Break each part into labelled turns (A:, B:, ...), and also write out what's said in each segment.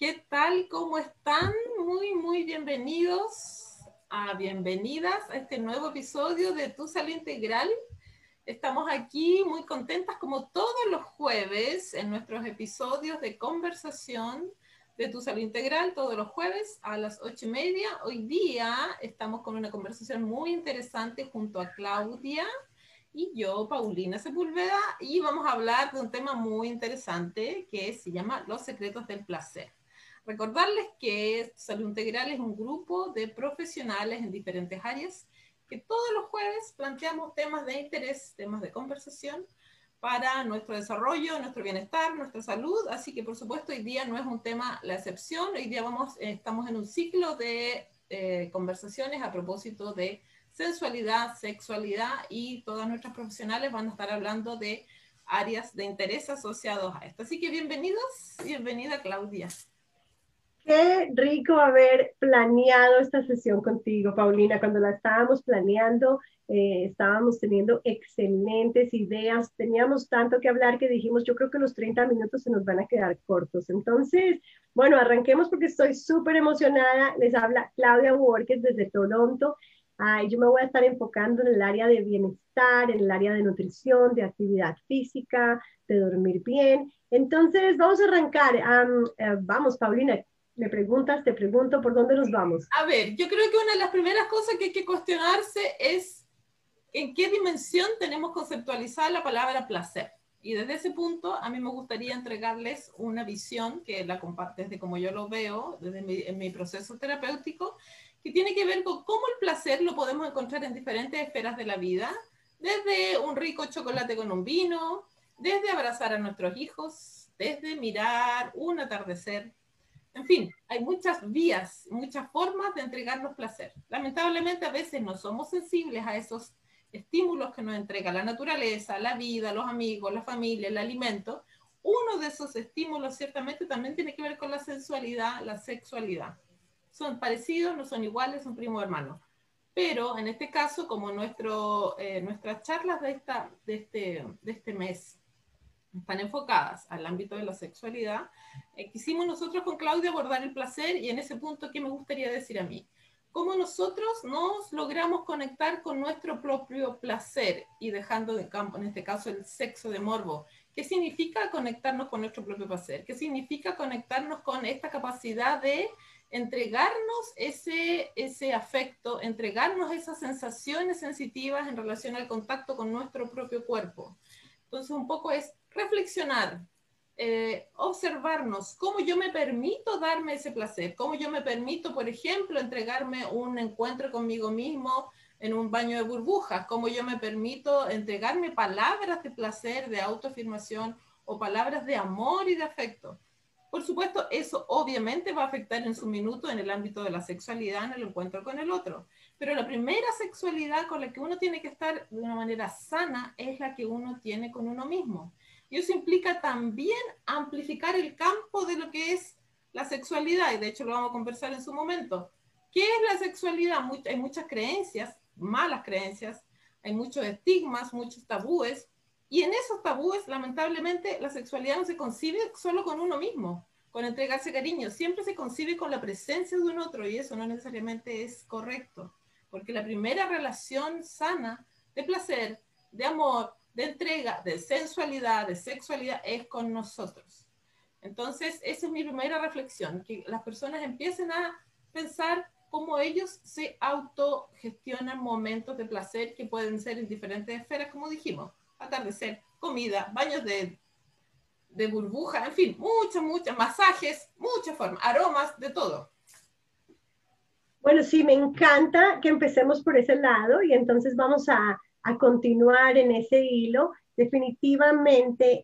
A: ¿Qué tal? ¿Cómo están? Muy, muy bienvenidos a bienvenidas a este nuevo episodio de Tu Salud Integral. Estamos aquí muy contentas como todos los jueves en nuestros episodios de conversación de Tu Salud Integral, todos los jueves a las ocho y media. Hoy día estamos con una conversación muy interesante junto a Claudia y yo, Paulina Sepúlveda, y vamos a hablar de un tema muy interesante que se llama Los secretos del placer. Recordarles que Salud Integral es un grupo de profesionales en diferentes áreas que todos los jueves planteamos temas de interés, temas de conversación para nuestro desarrollo, nuestro bienestar, nuestra salud. Así que, por supuesto, hoy día no es un tema la excepción. Hoy día vamos, eh, estamos en un ciclo de eh, conversaciones a propósito de sensualidad, sexualidad y todas nuestras profesionales van a estar hablando de áreas de interés asociados a esto. Así que bienvenidos, bienvenida Claudia.
B: Qué rico haber planeado esta sesión contigo, Paulina. Cuando la estábamos planeando, eh, estábamos teniendo excelentes ideas, teníamos tanto que hablar que dijimos, yo creo que los 30 minutos se nos van a quedar cortos. Entonces, bueno, arranquemos porque estoy súper emocionada. Les habla Claudia Borges desde Toronto. Ay, yo me voy a estar enfocando en el área de bienestar, en el área de nutrición, de actividad física, de dormir bien. Entonces, vamos a arrancar. Eh, vamos, Paulina, me preguntas, te pregunto, ¿por dónde nos vamos?
A: A ver, yo creo que una de las primeras cosas que hay que cuestionarse es en qué dimensión tenemos conceptualizada la palabra placer. Y desde ese punto, a mí me gustaría entregarles una visión que la compartes de como yo lo veo desde mi, en mi proceso terapéutico, que tiene que ver con cómo el placer lo podemos encontrar en diferentes esferas de la vida, desde un rico chocolate con un vino, desde abrazar a nuestros hijos, desde mirar un atardecer, en fin, hay muchas vías, muchas formas de entregarnos placer. Lamentablemente a veces no somos sensibles a esos estímulos que nos entrega la naturaleza, la vida, los amigos, la familia, el alimento. Uno de esos estímulos ciertamente también tiene que ver con la sensualidad, la sexualidad. Son parecidos, no son iguales, son primo hermanos. Pero en este caso, como nuestro, eh, nuestras charlas de, esta, de, este, de este mes están enfocadas al ámbito de la sexualidad, eh, quisimos nosotros con Claudia abordar el placer y en ese punto, ¿qué me gustaría decir a mí? Cómo nosotros nos logramos conectar con nuestro propio placer y dejando de campo, en este caso, el sexo de morbo. ¿Qué significa conectarnos con nuestro propio placer? ¿Qué significa conectarnos con esta capacidad de entregarnos ese, ese afecto, entregarnos esas sensaciones sensitivas en relación al contacto con nuestro propio cuerpo? Entonces, un poco es reflexionar, eh, observarnos cómo yo me permito darme ese placer, cómo yo me permito, por ejemplo, entregarme un encuentro conmigo mismo en un baño de burbujas, cómo yo me permito entregarme palabras de placer, de autoafirmación o palabras de amor y de afecto. Por supuesto, eso obviamente va a afectar en su minuto en el ámbito de la sexualidad, en el encuentro con el otro. Pero la primera sexualidad con la que uno tiene que estar de una manera sana es la que uno tiene con uno mismo. Y eso implica también amplificar el campo de lo que es la sexualidad, y de hecho lo vamos a conversar en su momento. ¿Qué es la sexualidad? hay muchas creencias, malas creencias, hay muchos estigmas, muchos tabúes, y en esos tabúes, lamentablemente, la sexualidad no se concibe solo con uno mismo, con entregarse cariño, siempre se concibe con la presencia de un otro, y eso no necesariamente es correcto, porque la primera relación sana de placer, de amor, de entrega, de sensualidad, de sexualidad, es con nosotros. Entonces, esa es mi primera reflexión, que las personas empiecen a pensar cómo ellos se autogestionan momentos de placer que pueden ser en diferentes esferas, como dijimos, atardecer, comida, baños de, de burbuja, en fin, muchos, muchos masajes, muchas formas, aromas, de todo.
B: Bueno, sí, me encanta que empecemos por ese lado y entonces vamos a a continuar en ese hilo, definitivamente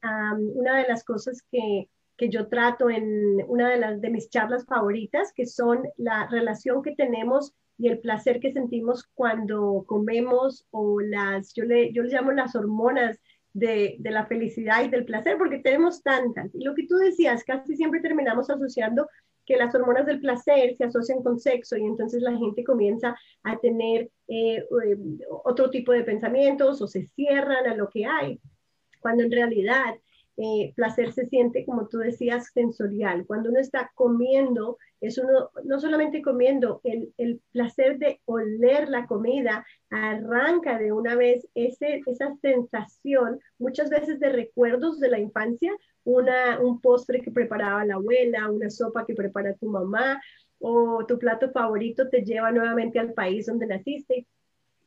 B: una de las cosas que, que, yo trato en una de, las, de mis charlas favoritas, que son la relación que tenemos y el placer que sentimos cuando comemos o las, yo le, yo le llamo las hormonas de, de, la felicidad y del placer, porque tenemos tantas. Y lo que tú decías, casi siempre terminamos asociando que las hormonas del placer se asocian con sexo y entonces la gente comienza a tener eh, eh, otro tipo de pensamientos o se cierran a lo que hay, cuando en realidad eh, placer se siente, como tú decías, sensorial. Cuando uno está comiendo, es uno, no solamente comiendo, el, el placer de oler la comida arranca de una vez ese, esa sensación, muchas veces de recuerdos de la infancia, una, un postre que preparaba la abuela, una sopa que prepara tu mamá, o tu plato favorito te lleva nuevamente al país donde naciste.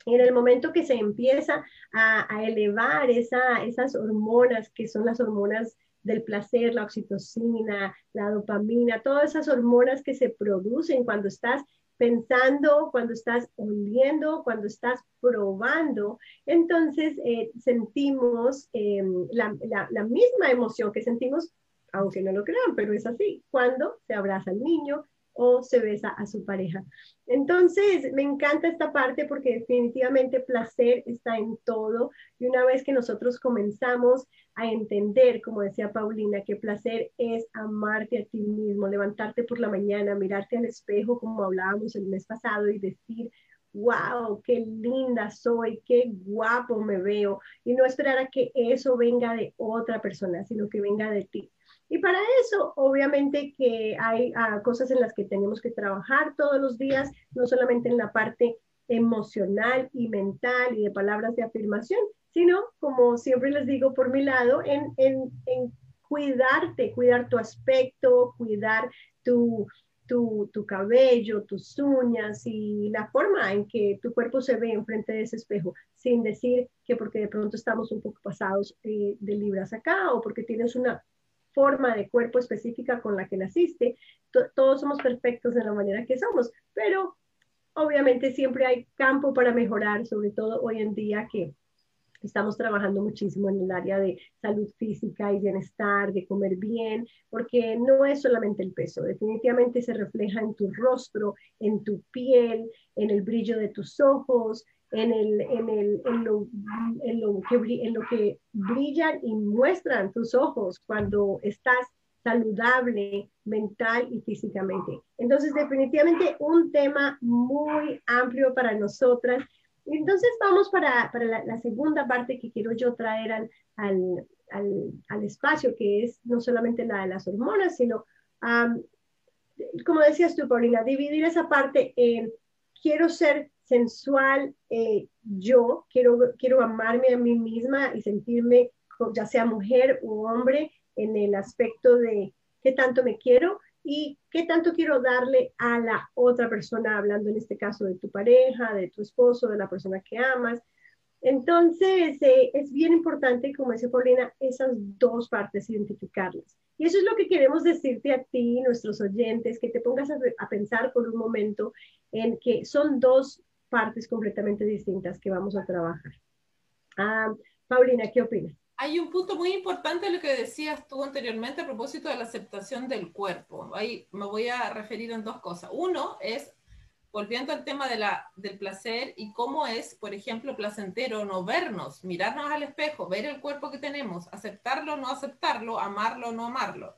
B: En el momento que se empieza a, elevar esa, esas hormonas, que son las hormonas del placer, la oxitocina, la dopamina, todas esas hormonas que se producen cuando estás pensando, cuando estás oliendo, cuando estás probando, entonces eh, sentimos em, la, la, misma emoción que sentimos, aunque no lo crean, pero es así, cuando se abraza al niño, o se besa a su pareja. Entonces, me encanta esta parte porque definitivamente placer está en todo y una vez que nosotros comenzamos a entender, como decía Paulina, que placer es amarte a ti mismo, levantarte por la mañana, mirarte al espejo como hablábamos el mes pasado y decir, wow, qué linda soy, qué guapo me veo, y no esperar a que eso venga de otra persona, sino que venga de ti. Y para eso, obviamente que hay ah, cosas en las que tenemos que trabajar todos los días, no solamente en la parte emocional y mental y de palabras de afirmación, sino, como siempre les digo por mi lado, en, en, en cuidarte, cuidar tu aspecto, cuidar tu, tu, tu, cabello, tus uñas y la forma en que tu cuerpo se ve enfrente de ese espejo, sin decir que porque de pronto estamos un poco pasados eh, de libras acá o porque tienes una forma de cuerpo específica con la que naciste. todos somos perfectos en la manera que somos, pero obviamente siempre hay campo para mejorar, sobre todo hoy en día que estamos trabajando muchísimo en el área de salud física y bienestar, de comer bien, porque no es solamente el peso, definitivamente se refleja en tu rostro, en tu piel, en el brillo de tus ojos, en, el, en, el, en, lo, en, lo que, en lo que brillan y muestran tus ojos cuando estás saludable mental y físicamente. Entonces, definitivamente un tema muy amplio para nosotras. Entonces, vamos para, para la, segunda parte que quiero yo traer al, al, al, espacio, que es no solamente la de las hormonas, sino, como decías tú, Paulina, dividir esa parte en quiero ser sensual eh, yo, quiero, quiero amarme a mí misma y sentirme, ya sea mujer o hombre, en el aspecto de qué tanto me quiero y qué tanto quiero darle a la otra persona, hablando en este caso de tu pareja, de tu esposo, de la persona que amas. Entonces, eh, es bien importante, como dice Paulina, esas dos partes, identificarlas. Y eso es lo que queremos decirte a ti, nuestros oyentes, que te pongas a pensar por un momento en que son dos partes completamente distintas que vamos a trabajar. Ah, Paulina, ¿qué opinas?
A: Hay un punto muy importante lo que decías tú anteriormente a propósito de la aceptación del cuerpo. Ahí me voy a referir en dos cosas. Uno es, volviendo al tema de la, del placer y cómo es, por ejemplo, placentero no vernos, mirarnos al espejo, ver el cuerpo que tenemos, aceptarlo o no aceptarlo, amarlo o no amarlo.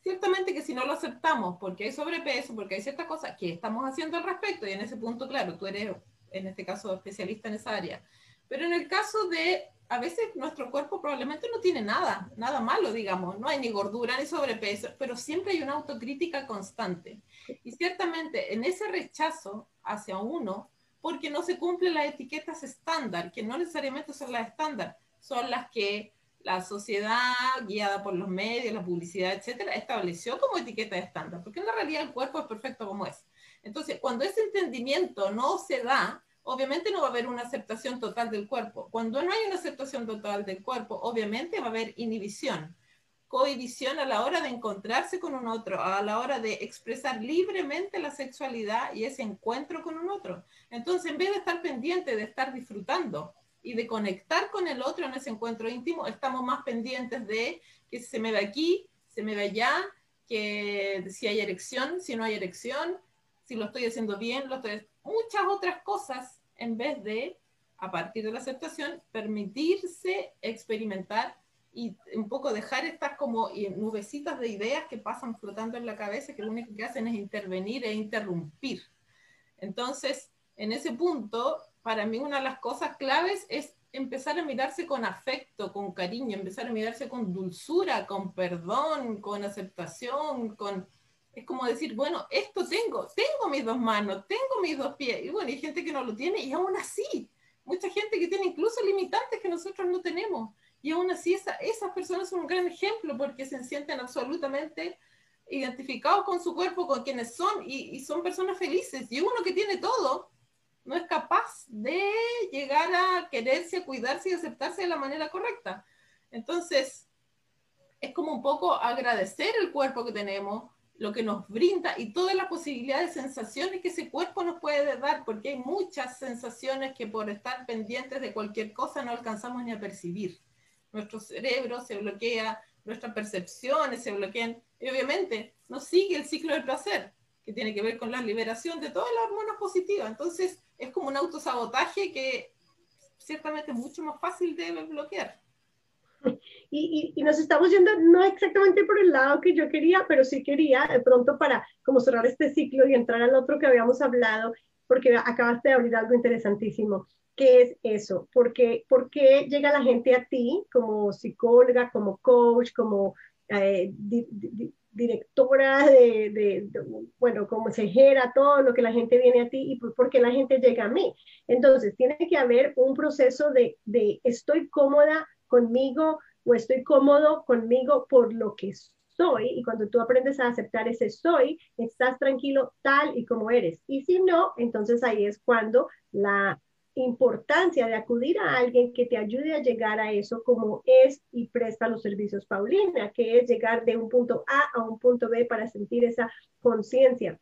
A: Ciertamente que si no lo aceptamos porque hay sobrepeso, porque hay ciertas cosas, ¿qué estamos haciendo al respecto? Y en ese punto, claro, tú eres en este caso especialista en esa área. Pero en el caso de, a veces nuestro cuerpo probablemente no tiene nada, nada malo, digamos, no hay ni gordura ni sobrepeso, pero siempre hay una autocrítica constante. Y ciertamente en ese rechazo hacia uno, porque no se cumplen las etiquetas estándar, que no necesariamente son las estándar, son las que la sociedad, guiada por los medios, la publicidad, etcétera, estableció como etiqueta estándar, porque en la realidad el cuerpo es perfecto como es. Entonces, cuando ese entendimiento no se da, obviamente no va a haber una aceptación total del cuerpo. Cuando no hay una aceptación total del cuerpo, obviamente va a haber inhibición, cohibición a la hora de encontrarse con un otro, a la hora de expresar libremente la sexualidad y ese encuentro con un otro. Entonces, en vez de estar pendiente de estar disfrutando y de conectar con el otro en ese encuentro íntimo, estamos más pendientes de que se me ve aquí, se me ve allá, que si hay erección, si no hay erección, si lo estoy haciendo bien, lo estoy muchas otras cosas en vez de, a partir de la aceptación, permitirse experimentar y un poco dejar estas como nubecitas de ideas que pasan flotando en la cabeza que lo único que hacen es intervenir e interrumpir. Entonces, en ese punto, para mí una de las cosas claves es empezar a mirarse con afecto, con cariño, empezar a mirarse con dulzura, con perdón, con aceptación, con... Es como decir, bueno, esto tengo, tengo mis dos manos, tengo mis dos pies. Y bueno, hay gente que no lo tiene y aún así, mucha gente que tiene incluso limitantes que nosotros no tenemos. Y aún así esas personas son un gran ejemplo porque se sienten absolutamente identificados con su cuerpo, con quienes son y, y son personas felices. Y uno que tiene todo, no es capaz de llegar a quererse, a cuidarse y aceptarse de la manera correcta. Entonces, es como un poco agradecer el cuerpo que tenemos, lo que nos brinda y todas las posibilidades, sensaciones que ese cuerpo nos puede dar, porque hay muchas sensaciones que por estar pendientes de cualquier cosa no alcanzamos ni a percibir. Nuestro cerebro se bloquea, nuestras percepciones se bloquean y obviamente no sigue el ciclo del placer, que tiene que ver con la liberación de todas las hormonas positivas. Entonces, es como un autosabotaje que ciertamente es mucho más fácil de bloquear.
B: Y, y, nos estamos yendo no exactamente por el lado que yo quería, pero sí quería de pronto para como cerrar este ciclo y entrar al otro que habíamos hablado, porque acabaste de abrir algo interesantísimo. ¿Qué es eso? Porque, ¿Por qué llega la gente a ti como psicóloga, como coach, como eh, directora de, bueno, como consejera, todo lo que la gente viene a ti y por qué la gente llega a mí. Entonces, tiene que haber un proceso de, de estoy cómoda conmigo o estoy cómodo conmigo por lo que soy y cuando tú aprendes a aceptar ese soy, estás tranquilo tal y como eres. Y si no, entonces ahí es cuando la importancia de acudir a alguien que te ayude a llegar a eso como es y presta los servicios Paulina, que es llegar de un punto A a un punto B para sentir esa conciencia.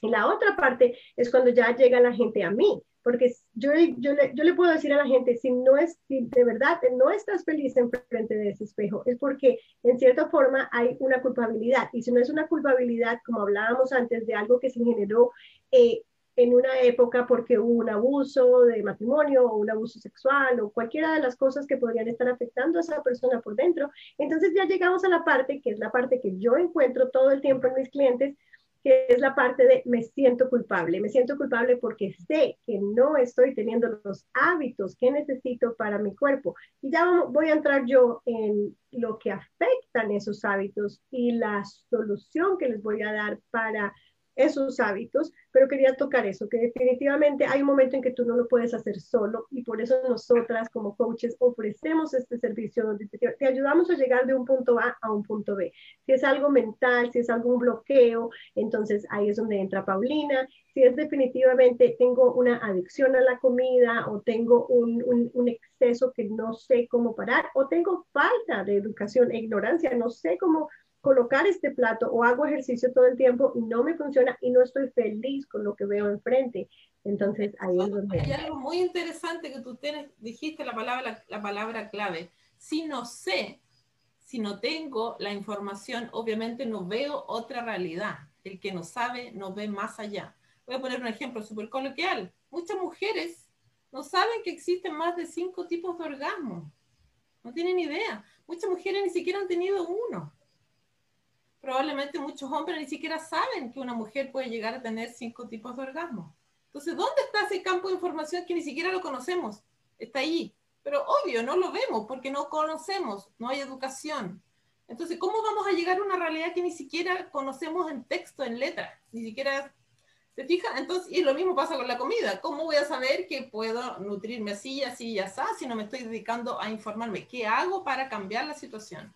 B: Y la otra parte es cuando ya llega la gente a mí, porque yo, yo, le, yo le puedo decir a la gente, si no es, si de verdad no estás feliz en frente de ese espejo, es porque en cierta forma hay una culpabilidad. Y si no es una culpabilidad, como hablábamos antes, de algo que se generó eh, en una época porque hubo un abuso de matrimonio o un abuso sexual o cualquiera de las cosas que podrían estar afectando a esa persona por dentro. Entonces ya llegamos a la parte que es la parte que yo encuentro todo el tiempo en mis clientes, es la parte de me siento culpable. Me siento culpable porque sé que no estoy teniendo los hábitos que necesito para mi cuerpo. Y ya voy a entrar yo en lo que afectan esos hábitos y la solución que les voy a dar para esos hábitos, pero quería tocar eso, que definitivamente hay un momento en que tú no lo puedes hacer solo y por eso nosotras como coaches ofrecemos este servicio donde te, ayudamos a llegar de un punto A a un punto B. Si es algo mental, si es algún bloqueo, entonces ahí es donde entra Paulina. Si es definitivamente tengo una adicción a la comida o tengo un, un, un exceso que no sé cómo parar o tengo falta de educación e ignorancia, no sé cómo colocar este plato o hago ejercicio todo el tiempo y no me funciona y no estoy feliz con lo que veo enfrente. Entonces, ahí es donde...
A: Hay algo muy interesante que tú tienes, dijiste la palabra, la palabra clave. Si no sé, si no tengo la información, obviamente no veo otra realidad. El que no sabe no ve más allá. Voy a poner un ejemplo súper coloquial. Muchas mujeres no saben que existen más de cinco tipos de orgasmo. No tienen idea. Muchas mujeres ni siquiera han tenido uno probablemente muchos hombres ni siquiera saben que una mujer puede llegar a tener cinco tipos de orgasmo. Entonces, ¿dónde está ese campo de información que ni siquiera lo conocemos? Está ahí. Pero obvio, no lo vemos porque no conocemos, no hay educación. Entonces, ¿cómo vamos a llegar a una realidad que ni siquiera conocemos en texto, en letra? Ni siquiera se fija. Entonces, y lo mismo pasa con la comida. ¿Cómo voy a saber que puedo nutrirme así, así y así si no me estoy dedicando a informarme? ¿Qué hago para cambiar la situación?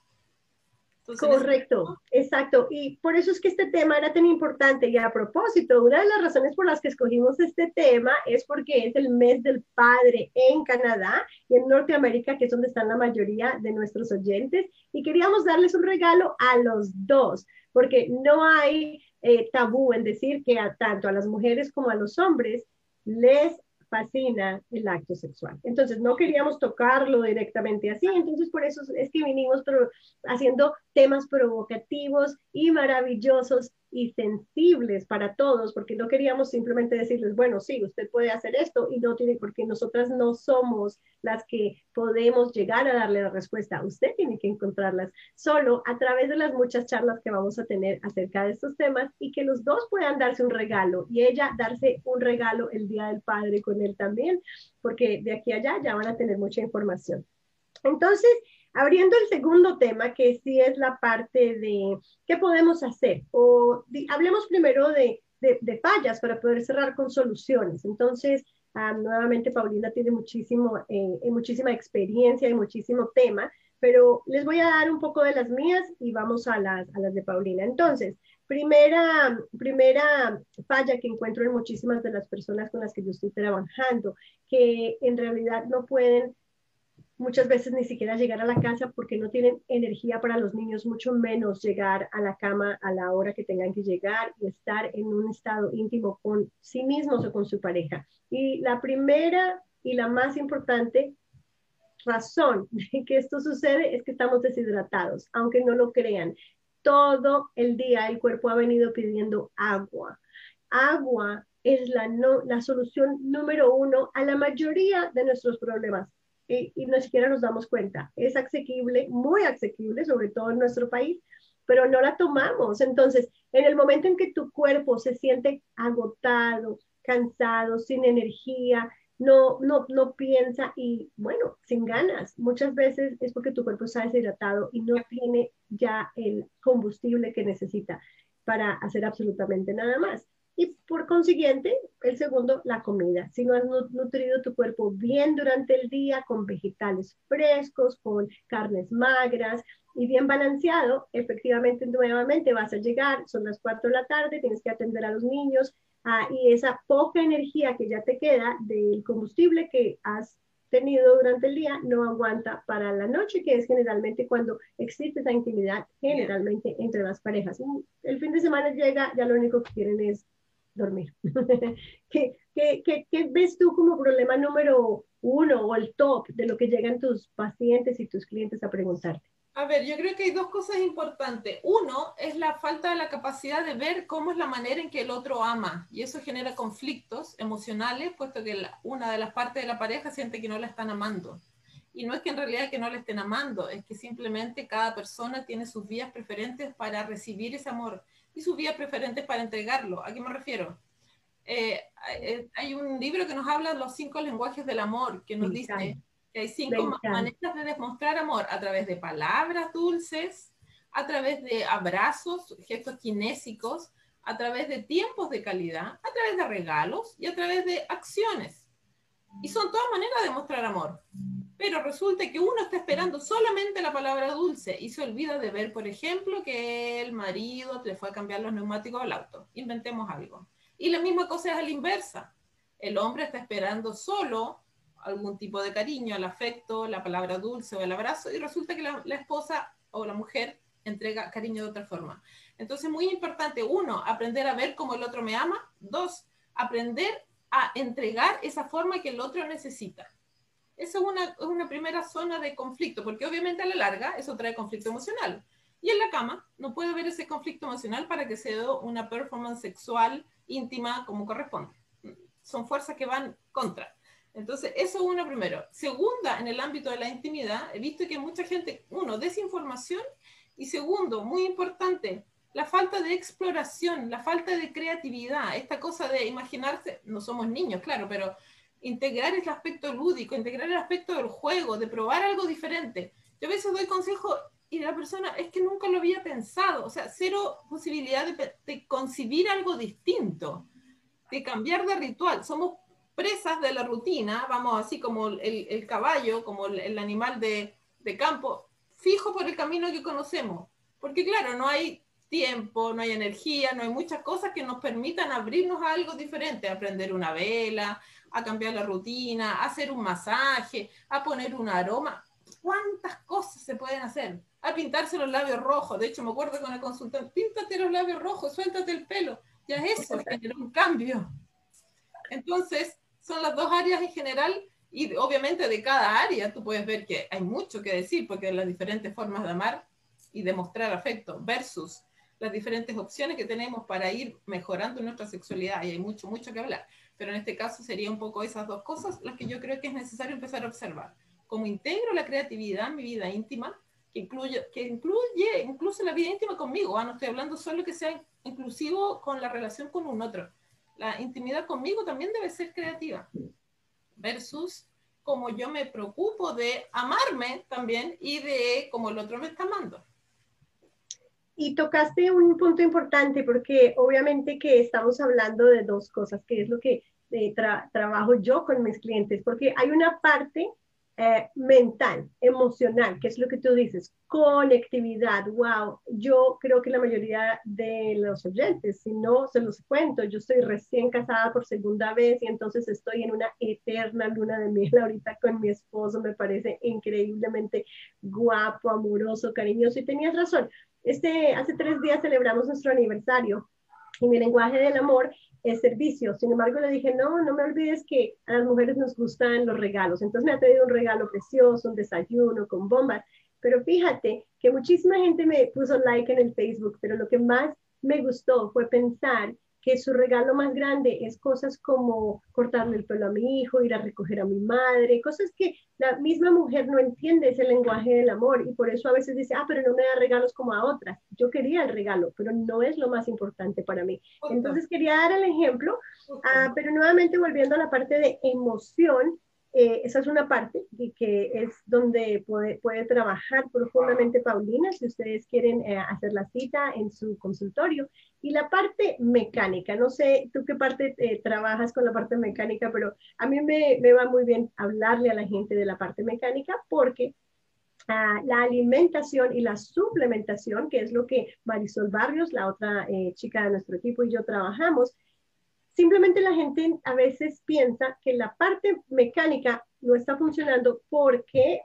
B: Correcto, exacto. Y por eso es que este tema era tan importante. Y a propósito, una de las razones por las que escogimos este tema es porque es el mes del padre en Canadá y en Norteamérica, que es donde están la mayoría de nuestros oyentes. Y queríamos darles un regalo a los dos, porque no hay eh, tabú en decir que a tanto a las mujeres como a los hombres les fascina el acto sexual. Entonces no queríamos tocarlo directamente así, entonces por eso es que vinimos haciendo temas provocativos y maravillosos y sensibles para todos, porque no queríamos simplemente decirles, bueno, sí, usted puede hacer esto y no tiene, porque nosotras no somos las que podemos llegar a darle la respuesta. Usted tiene que encontrarlas solo a través de las muchas charlas que vamos a tener acerca de estos temas y que los dos puedan darse un regalo y ella darse un regalo el Día del Padre con él también, porque de aquí allá ya van a tener mucha información. Entonces, Abriendo el segundo tema, que sí es la parte de qué podemos hacer, o hablemos primero de, de, fallas para poder cerrar con soluciones. Entonces, ah, nuevamente Paulina tiene muchísimo, eh, muchísima experiencia y muchísimo tema, pero les voy a dar un poco de las mías y vamos a las, a las de Paulina. Entonces, primera, primera falla que encuentro en muchísimas de las personas con las que yo estoy trabajando, que en realidad no pueden muchas veces ni siquiera llegar a la casa porque no tienen energía para los niños, mucho menos llegar a la cama a la hora que tengan que llegar y estar en un estado íntimo con sí mismos o con su pareja. Y la primera y la más importante razón de que esto sucede es que estamos deshidratados, aunque no lo crean. Todo el día el cuerpo ha venido pidiendo agua. Agua es la, no, la solución número uno a la mayoría de nuestros problemas y, y, ni siquiera nos damos cuenta. Es asequible, muy asequible, sobre todo en nuestro país, pero no la tomamos. Entonces, en el momento en que tu cuerpo se siente agotado, cansado, sin energía, no, no, no piensa y bueno, sin ganas. Muchas veces es porque tu cuerpo está deshidratado y no tiene ya el combustible que necesita para hacer absolutamente nada más. Y por consiguiente, el segundo, la comida. Si no has nutrido tu cuerpo bien durante el día con vegetales frescos, con carnes magras y bien balanceado, efectivamente nuevamente vas a llegar, son las 4 de la tarde, tienes que atender a los niños ah, y esa poca energía que ya te queda del combustible que has tenido durante el día no aguanta para la noche, que es generalmente cuando existe esa intimidad, generalmente entre las parejas. El fin de semana llega, ya lo único que quieren es dormir. ¿Qué, qué, qué, qué ves tú como problema número uno o el top de lo que llegan tus pacientes y tus clientes a preguntarte?
A: A ver, yo creo que hay dos cosas importantes. Uno es la falta de la capacidad de ver cómo es la manera en que el otro ama y eso genera conflictos emocionales, puesto que una de las partes de la pareja siente que no la están amando. Y no es que en realidad que no la estén amando, es que simplemente cada persona tiene sus vías preferentes para recibir ese amor y sus vías preferentes para entregarlo. ¿A qué me refiero? Eh, eh, hay un libro que nos habla de los cinco lenguajes del amor, que nos dice que hay cinco maneras de demostrar amor a través de palabras dulces, a través de abrazos, gestos kinésicos, a través de tiempos de calidad, a través de regalos y a través de acciones. Y son todas maneras de mostrar amor pero resulta que uno está esperando solamente la palabra dulce y se olvida de ver, por ejemplo, que el marido le fue a cambiar los neumáticos al auto. Inventemos algo. Y la misma cosa es a la inversa. El hombre está esperando solo algún tipo de cariño, el afecto, la palabra dulce o el abrazo, y resulta que la, la esposa o la mujer entrega cariño de otra forma. Entonces, muy importante, uno, aprender a ver cómo el otro me ama. Dos, aprender a entregar esa forma que el otro necesita. Esa es una, una primera zona de conflicto, porque obviamente a la larga eso trae conflicto emocional. Y en la cama no puede haber ese conflicto emocional para que se dé una performance sexual íntima como corresponde. Son fuerzas que van contra. Entonces, eso es una primero. Segunda, en el ámbito de la intimidad, he visto que mucha gente, uno, desinformación y segundo, muy importante, la falta de exploración, la falta de creatividad, esta cosa de imaginarse, no somos niños, claro, pero integrar el aspecto lúdico, integrar el aspecto del juego, de probar algo diferente. Yo a veces doy consejo y la persona es que nunca lo había pensado, o sea, cero posibilidad de, concebir algo distinto, de cambiar de ritual. Somos presas de la rutina, vamos así como el, caballo, como el, animal de, de campo, fijo por el camino que conocemos. Porque claro, no hay tiempo, no hay energía, no hay muchas cosas que nos permitan abrirnos a algo diferente, aprender una vela, a cambiar la rutina, a hacer un masaje, a poner un aroma. ¿Cuántas cosas se pueden hacer? A pintarse los labios rojos. De hecho, me acuerdo con la consultante, píntate los labios rojos, suéltate el pelo. Ya eso genera un cambio. Entonces, son las dos áreas en general y obviamente de cada área tú puedes ver que hay mucho que decir porque las diferentes formas de amar y demostrar afecto versus las diferentes opciones que tenemos para ir mejorando nuestra sexualidad, y hay mucho, mucho que hablar, pero en este caso sería un poco esas dos cosas las que yo creo que es necesario empezar a observar. Cómo integro la creatividad en mi vida íntima, que incluye, que incluye incluso la vida íntima conmigo, ah, no estoy hablando solo que sea inclusivo con la relación con un otro. La intimidad conmigo también debe ser creativa, versus como yo me preocupo de amarme también y de cómo el otro me está amando.
B: Y tocaste un punto importante porque obviamente que estamos hablando de dos cosas, que es lo que eh, trabajo yo con mis clientes, porque hay una parte eh, mental, emocional, que es lo que tú dices, conectividad, wow, yo creo que la mayoría de los oyentes, si no se los cuento, yo estoy recién casada por segunda vez y entonces estoy en una eterna luna de miel ahorita con mi esposo, me parece increíblemente guapo, amoroso, cariñoso y tenías razón, este, hace tres días celebramos nuestro aniversario y mi lenguaje del amor es servicio. Sin embargo, le dije, no, no me olvides que a las mujeres nos gustan los regalos. Entonces me ha traído un regalo precioso, un desayuno con bombas. Pero fíjate que muchísima gente me puso like en el Facebook, pero lo que más me gustó fue pensar que su regalo más grande es cosas como cortarle el pelo a mi hijo, ir a recoger a mi madre, cosas que la misma mujer no entiende ese lenguaje del amor y por eso a veces dice, ah, pero no me da regalos como a otras. Yo quería el regalo, pero no es lo más importante para mí. Entonces quería dar el ejemplo, ah, pero nuevamente volviendo a la parte de emoción, eh, esa es una parte y que es donde puede, puede, trabajar profundamente Paulina, si ustedes quieren eh, hacer la cita en su consultorio. Y la parte mecánica, no sé tú qué parte eh, trabajas con la parte mecánica, pero a mí me, me, va muy bien hablarle a la gente de la parte mecánica porque ah, la alimentación y la suplementación, que es lo que Marisol Barrios, la otra chica de nuestro equipo y yo trabajamos, Simplemente la gente a veces piensa que la parte mecánica no está funcionando porque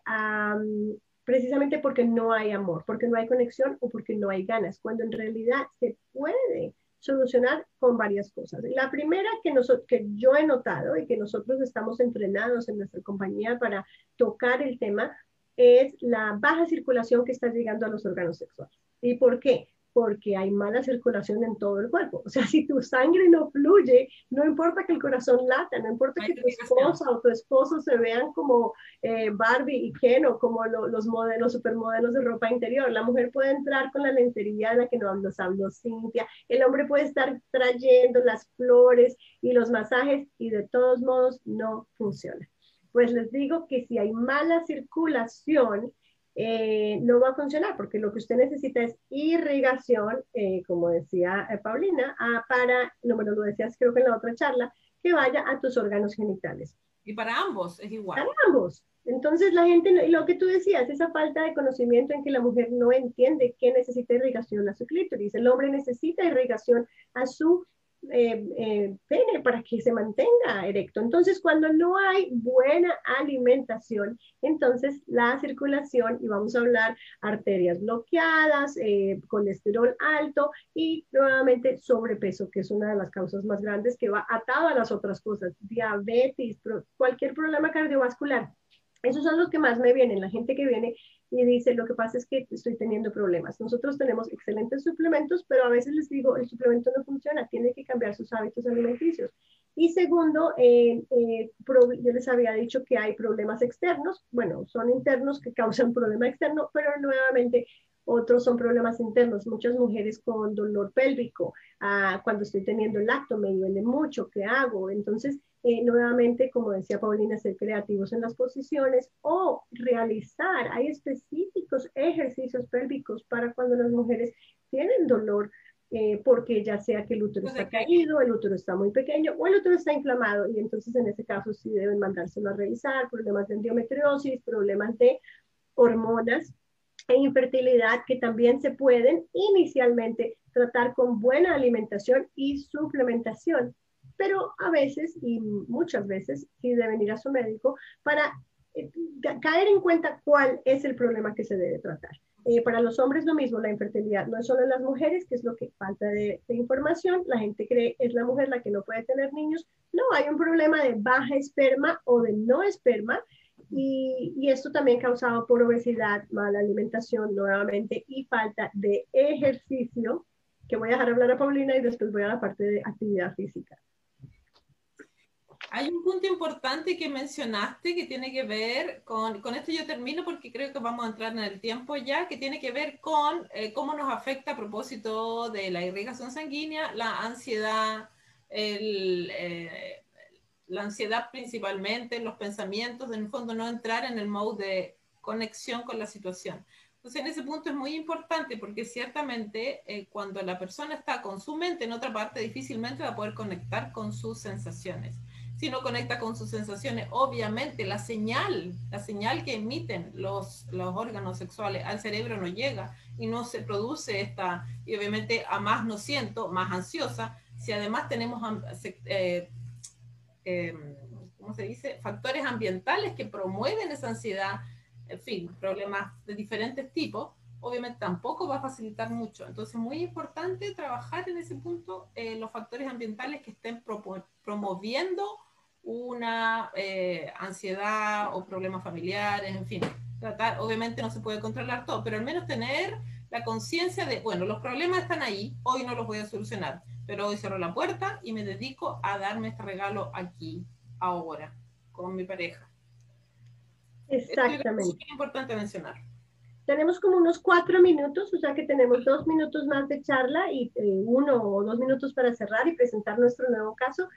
B: precisamente porque no hay amor, porque no hay conexión o porque no hay ganas, cuando en realidad se puede solucionar con varias cosas. La primera que, que yo he notado y que nosotros estamos entrenados en nuestra compañía para tocar el tema es la baja circulación que está llegando a los órganos sexuales. ¿Y por qué? Porque hay mala circulación en todo el cuerpo. O sea, si tu sangre no fluye, no importa que el corazón lata, no importa que tu esposa o tu esposo se vean como eh, Barbie y Ken o como los modelos, supermodelos de ropa interior. La mujer puede entrar con la lencería de la que nos habló Cintia. El hombre puede estar trayendo las flores y los masajes y de todos modos no funciona. Pues les digo que si hay mala circulación, eh, no va a funcionar porque lo que usted necesita es irrigación, eh, como decía eh, Paulina, ah, para, no me lo decías creo que en la otra charla, que vaya a tus órganos genitales.
A: Y para ambos es igual.
B: Para ambos. Entonces la gente, lo que tú decías, esa falta de conocimiento en que la mujer no entiende que necesita irrigación a su clítoris, el hombre necesita irrigación a su eh, eh, pene para que se mantenga erecto. Entonces, cuando no hay buena alimentación, entonces la circulación, y vamos a hablar arterias bloqueadas, eh, colesterol alto y nuevamente sobrepeso, que es una de las causas más grandes que va atado a las otras cosas, diabetes, cualquier problema cardiovascular. Esos son los que más me vienen, la gente que viene y dice, lo que pasa es que estoy teniendo problemas. Nosotros tenemos excelentes suplementos, pero a veces les digo, el suplemento no funciona, tiene que cambiar sus hábitos alimenticios. Y segundo, eh, eh, yo les había dicho que hay problemas externos, bueno, son internos que causan problema externo, pero nuevamente otros son problemas internos. Muchas mujeres con dolor pélvico, ah, cuando estoy teniendo el acto me duele mucho, ¿qué hago? Entonces, eh, nuevamente, como decía Paulina, ser creativos en las posiciones o realizar, hay específicos ejercicios pélvicos para cuando las mujeres tienen dolor, eh, porque ya sea que el útero está caído, el útero está muy pequeño o el útero está inflamado. Y entonces en ese caso sí deben mandárselo a revisar, problemas de endometriosis, problemas de hormonas e infertilidad que también se pueden inicialmente tratar con buena alimentación y suplementación pero a veces y muchas veces sí deben ir a su médico para eh, caer en cuenta cuál es el problema que se debe tratar. Eh, para los hombres lo mismo, la infertilidad no es solo en las mujeres, que es lo que falta de, de, información, la gente cree es la mujer la que no puede tener niños, no, hay un problema de baja esperma o de no esperma Y, y, esto también causado por obesidad, mala alimentación nuevamente y falta de ejercicio, que voy a dejar hablar a Paulina y después voy a la parte de actividad física.
A: Hay un punto importante que mencionaste que tiene que ver con, con esto yo termino porque creo que vamos a entrar en el tiempo ya, que tiene que ver con eh, cómo nos afecta a propósito de la irrigación sanguínea, la ansiedad, el, eh, la ansiedad principalmente, los pensamientos, en el fondo no entrar en el modo de conexión con la situación. Entonces, en ese punto es muy importante porque ciertamente eh, cuando la persona está con su mente en otra parte, difícilmente va a poder conectar con sus sensaciones. Si no conecta con sus sensaciones, obviamente la señal, la señal que emiten los, los órganos sexuales al cerebro no llega y no se produce esta, y obviamente a más no siento, más ansiosa. Si además tenemos eh, Em, ¿cómo se dice? Factores ambientales que promueven esa ansiedad, en fin, problemas de diferentes tipos, obviamente tampoco va a facilitar mucho. Entonces, muy importante trabajar en ese punto eh, los factores ambientales que estén promoviendo una eh, ansiedad o problemas familiares, en fin. Tratar, obviamente no se puede controlar todo, pero al menos tener la conciencia de, bueno, los problemas están ahí, hoy no los voy a solucionar pero hoy cierro la puerta y me dedico a darme este regalo aquí, ahora, con mi pareja.
B: Exactamente.
A: Es importante mencionar.
B: Tenemos como unos cuatro minutos, o sea que tenemos dos minutos más de charla y eh, uno o dos minutos para cerrar y presentar nuestro nuevo caso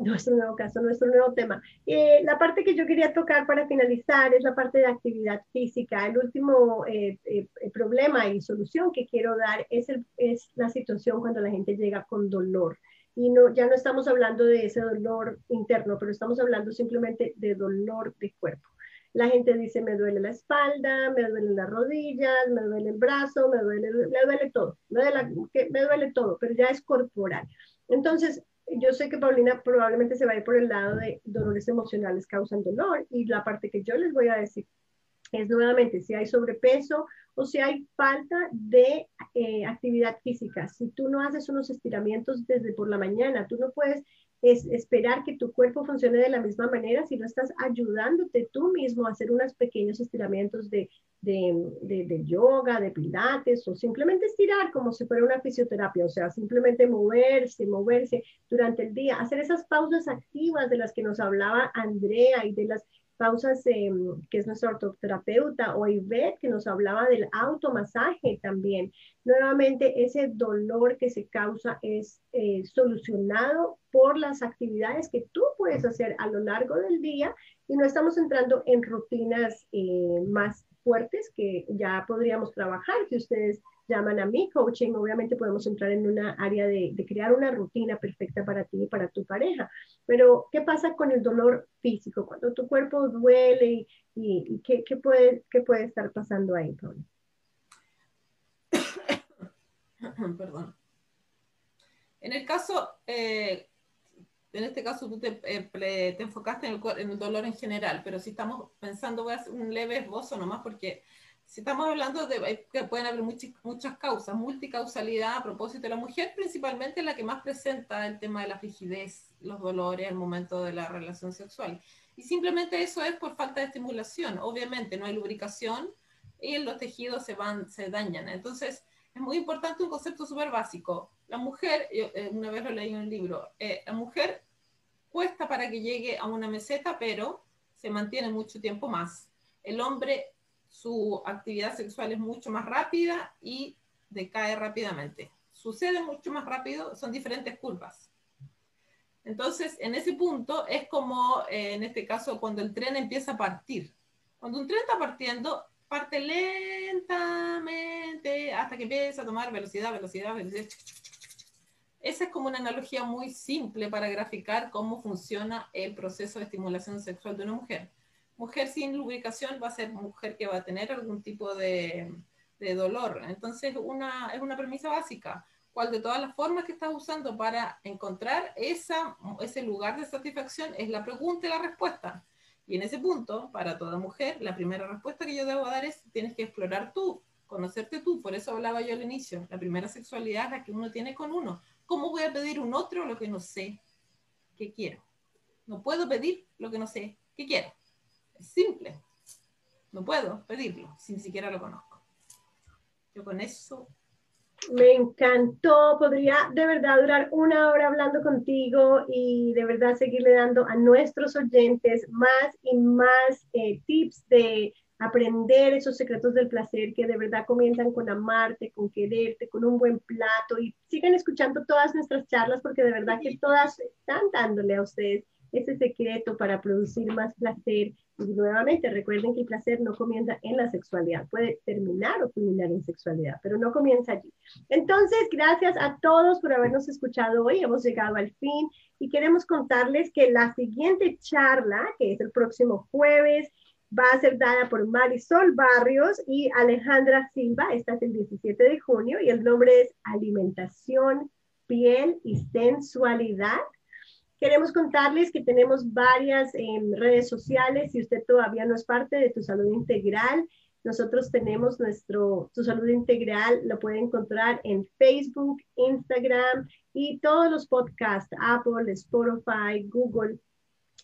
B: nuestro nuevo caso, nuestro nuevo tema. Eh, la parte que yo quería tocar para finalizar es la parte de actividad física. El último eh, eh, problema y solución que quiero dar es, es la situación cuando la gente llega con dolor. Y no, ya no estamos hablando de ese dolor interno, pero estamos hablando simplemente de dolor de cuerpo. La gente dice, me duele la espalda, me duelen las rodillas, me duele el brazo, me duele, me duele todo, me duele, me duele todo, pero ya es corporal. Entonces, yo sé que Paulina probablemente se va a ir por el lado de dolores emocionales causan dolor y la parte que yo les voy a decir es nuevamente si hay sobrepeso o si hay falta de eh, actividad física. Si tú no haces unos estiramientos desde por la mañana, tú no puedes es esperar que tu cuerpo funcione de la misma manera si no estás ayudándote tú mismo a hacer unos pequeños estiramientos de, de, de, yoga, de pilates o simplemente estirar como si fuera una fisioterapia, o sea, simplemente moverse, moverse durante el día, hacer esas pausas activas de las que nos hablaba Andrea y de las pausas, em, que es nuestra ortoterapeuta, o Ivette, que nos hablaba del automasaje también. Nuevamente, ese dolor que se causa es eh, solucionado por las actividades que tú puedes hacer a lo largo del día y no estamos entrando en rutinas eh, más fuertes que ya podríamos trabajar, si ustedes llaman a mi coaching, obviamente podemos entrar en una área de, crear una rutina perfecta para ti y para tu pareja. Pero, ¿qué pasa con el dolor físico? Cuando tu cuerpo duele y, ¿qué, puede, qué puede estar pasando ahí,
A: Perdón. En el caso, eh, en este caso tú te, eh, te enfocaste en el, en el, dolor en general, pero si estamos pensando, voy a hacer un leve esbozo nomás porque si estamos hablando de que pueden haber muchas, muchas causas, multicausalidad a propósito de la mujer, principalmente la que más presenta el tema de la frigidez, los dolores al momento de la relación sexual. Y simplemente eso es por falta de estimulación. Obviamente no hay lubricación y los tejidos se, van, se dañan. Entonces, es muy importante un concepto súper básico. La mujer, eh, una vez lo leí en un libro, eh, la mujer cuesta para que llegue a una meseta, pero se mantiene mucho tiempo más. El hombre su actividad sexual es mucho más rápida y decae rápidamente. Sucede mucho más rápido, son diferentes curvas. Entonces, en ese punto es como, eh, en este caso, cuando el tren empieza a partir. Cuando un tren está partiendo, parte lentamente hasta que empieza a tomar velocidad, velocidad, velocidad. Esa es como una analogía muy simple para graficar cómo funciona el proceso de estimulación sexual de una mujer mujer sin lubricación va a ser mujer que va a tener algún tipo de, dolor. Entonces, una, es una premisa básica. ¿Cuál de todas las formas que estás usando para encontrar esa, ese lugar de satisfacción es la pregunta y la respuesta? Y en ese punto, para toda mujer, la primera respuesta que yo debo dar es, tienes que explorar tú, conocerte tú. Por eso hablaba yo al inicio. La primera sexualidad es la que uno tiene con uno. ¿Cómo voy a pedir un otro lo que no sé que quiero? No puedo pedir lo que no sé que quiero. Es simple. No puedo pedirlo si ni siquiera lo conozco. Yo con eso
B: me encantó, podría de verdad durar una hora hablando contigo y de verdad seguirle dando a nuestros oyentes más y más eh, tips de aprender esos secretos del placer que de verdad comienzan con amarte, con quererte, con un buen plato y sigan escuchando todas nuestras charlas porque de verdad que todas están dándole a ustedes ese secreto para producir más placer. Y nuevamente recuerden que el placer no comienza en la sexualidad, puede terminar o culminar en sexualidad, pero no comienza allí. Entonces, gracias a todos por habernos escuchado hoy. Hemos llegado al fin y queremos contarles que la siguiente charla, que es el próximo jueves, va a ser dada por Marisol Barrios y Alejandra Silva. Esta es el 17 de junio y el nombre es Alimentación, Piel y Sensualidad. Queremos contarles que tenemos varias redes sociales. Si usted todavía no es parte de Tu Salud Integral, nosotros tenemos nuestro Tu Salud Integral, lo puede encontrar en Facebook, Instagram y todos los podcasts, Apple, Spotify, Google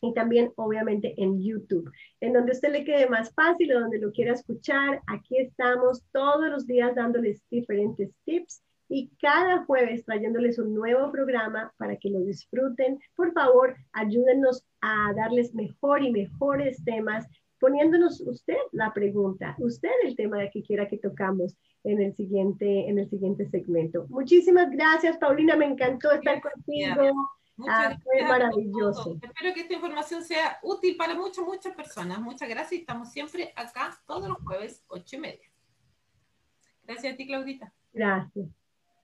B: y también obviamente en YouTube, en donde usted le quede más fácil o donde lo quiera escuchar. Aquí estamos todos los días dándoles diferentes tips y cada jueves trayéndoles un nuevo programa para que lo disfruten. Por favor, ayúdenos a darles mejor y mejores temas, poniéndonos usted la pregunta, usted el tema que quiera que tocamos en el siguiente, en el siguiente segmento. Muchísimas gracias, Paulina, me encantó estar contigo. Ah, fue maravilloso.
A: Espero que esta información sea útil para muchas, muchas personas. Muchas gracias. Estamos siempre acá todos los jueves, ocho y media. Gracias a ti, Claudita.
B: Gracias.